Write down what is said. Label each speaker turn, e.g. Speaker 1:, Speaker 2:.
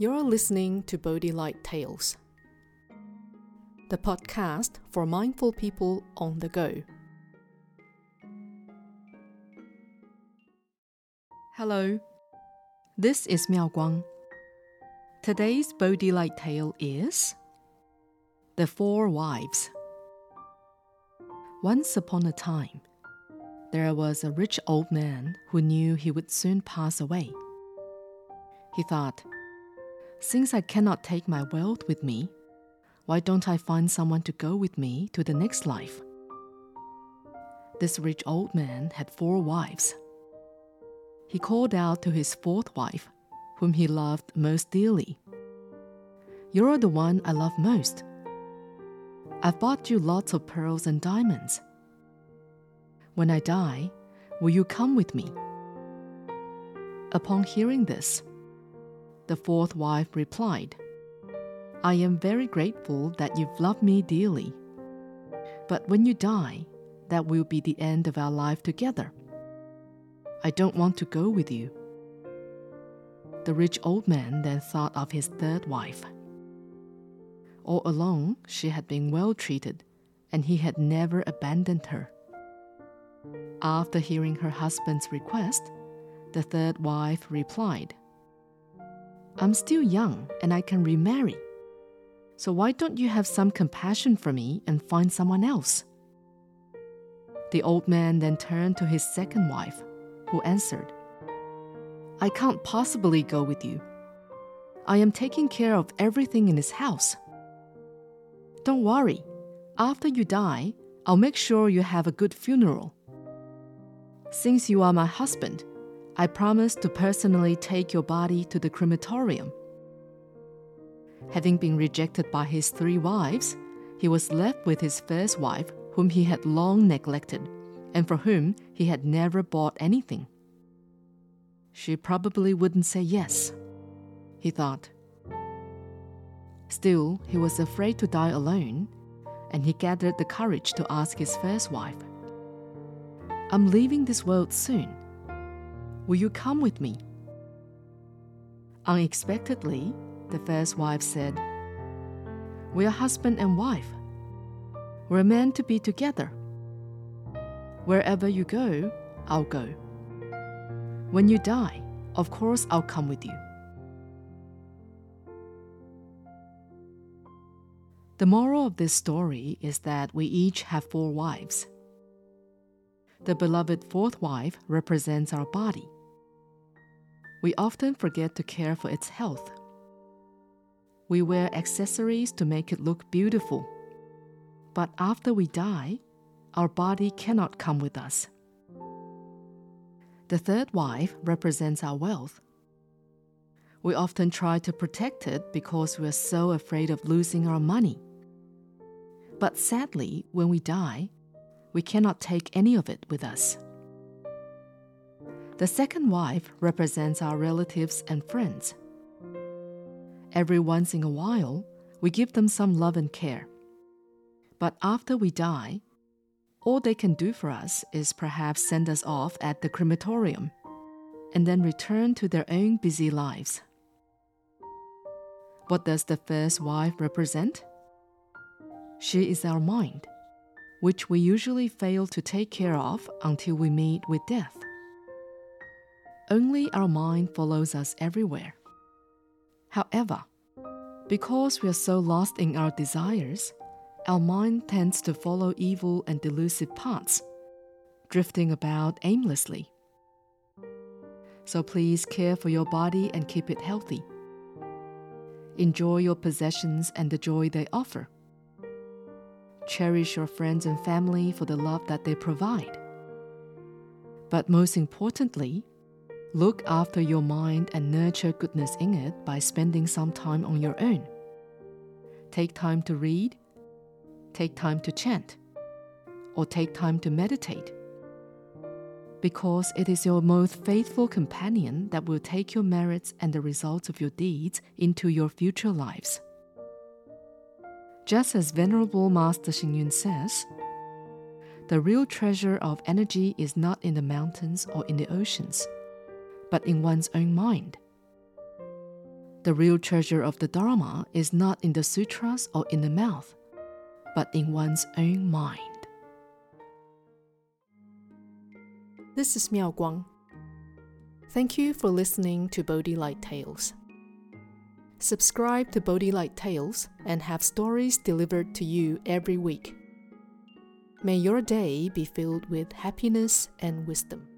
Speaker 1: You're listening to Bodhi Light Tales, the podcast for mindful people on the go. Hello, this is Miao Guang. Today's Bodhi Light tale is The Four Wives. Once upon a time, there was a rich old man who knew he would soon pass away. He thought, since I cannot take my wealth with me, why don't I find someone to go with me to the next life? This rich old man had four wives. He called out to his fourth wife, whom he loved most dearly You're the one I love most. I've bought you lots of pearls and diamonds. When I die, will you come with me? Upon hearing this, the fourth wife replied, I am very grateful that you've loved me dearly. But when you die, that will be the end of our life together. I don't want to go with you. The rich old man then thought of his third wife. All along, she had been well treated, and he had never abandoned her. After hearing her husband's request, the third wife replied, I'm still young and I can remarry. So why don't you have some compassion for me and find someone else? The old man then turned to his second wife, who answered, I can't possibly go with you. I am taking care of everything in this house. Don't worry, after you die, I'll make sure you have a good funeral. Since you are my husband, I promise to personally take your body to the crematorium. Having been rejected by his three wives, he was left with his first wife, whom he had long neglected, and for whom he had never bought anything. She probably wouldn't say yes, he thought. Still, he was afraid to die alone, and he gathered the courage to ask his first wife, I'm leaving this world soon. Will you come with me? Unexpectedly, the first wife said, We are husband and wife. We're meant to be together. Wherever you go, I'll go. When you die, of course I'll come with you. The moral of this story is that we each have four wives. The beloved fourth wife represents our body we often forget to care for its health. We wear accessories to make it look beautiful. But after we die, our body cannot come with us. The third wife represents our wealth. We often try to protect it because we are so afraid of losing our money. But sadly, when we die, we cannot take any of it with us. The second wife represents our relatives and friends. Every once in a while, we give them some love and care. But after we die, all they can do for us is perhaps send us off at the crematorium and then return to their own busy lives. What does the first wife represent? She is our mind, which we usually fail to take care of until we meet with death. Only our mind follows us everywhere. However, because we are so lost in our desires, our mind tends to follow evil and delusive paths, drifting about aimlessly. So please care for your body and keep it healthy. Enjoy your possessions and the joy they offer. Cherish your friends and family for the love that they provide. But most importantly, Look after your mind and nurture goodness in it by spending some time on your own. Take time to read, take time to chant, or take time to meditate. Because it is your most faithful companion that will take your merits and the results of your deeds into your future lives. Just as Venerable Master Xing says, the real treasure of energy is not in the mountains or in the oceans but in one's own mind. The real treasure of the Dharma is not in the sutras or in the mouth, but in one's own mind.
Speaker 2: This is Miao Guang. Thank you for listening to Bodhi Light Tales. Subscribe to Bodhi Light Tales and have stories delivered to you every week. May your day be filled with happiness and wisdom.